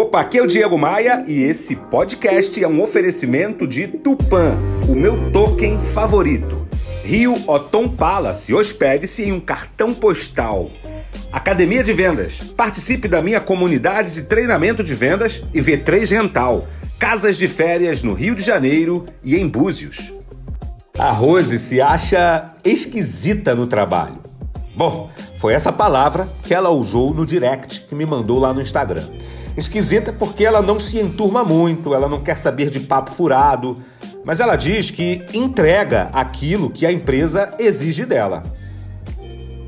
Opa, aqui é o Diego Maia e esse podcast é um oferecimento de Tupan, o meu token favorito. Rio Otom Palace, hospede-se em um cartão postal. Academia de Vendas, participe da minha comunidade de treinamento de vendas e V3 Rental. Casas de férias no Rio de Janeiro e em Búzios. A Rose se acha esquisita no trabalho. Bom, foi essa palavra que ela usou no direct que me mandou lá no Instagram. Esquisita porque ela não se enturma muito, ela não quer saber de papo furado, mas ela diz que entrega aquilo que a empresa exige dela.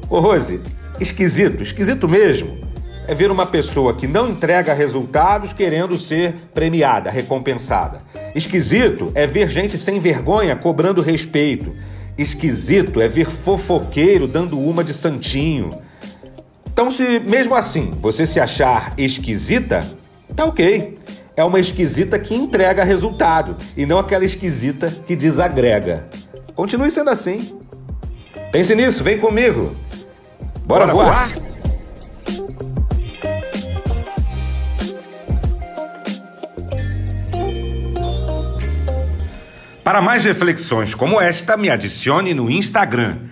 Ô Rose, esquisito, esquisito mesmo. É ver uma pessoa que não entrega resultados querendo ser premiada, recompensada. Esquisito é ver gente sem vergonha cobrando respeito. Esquisito é ver fofoqueiro dando uma de santinho. Então, se mesmo assim você se achar esquisita, tá ok. É uma esquisita que entrega resultado e não aquela esquisita que desagrega. Continue sendo assim. Pense nisso, vem comigo. Bora, Bora voar. voar. Para mais reflexões como esta, me adicione no Instagram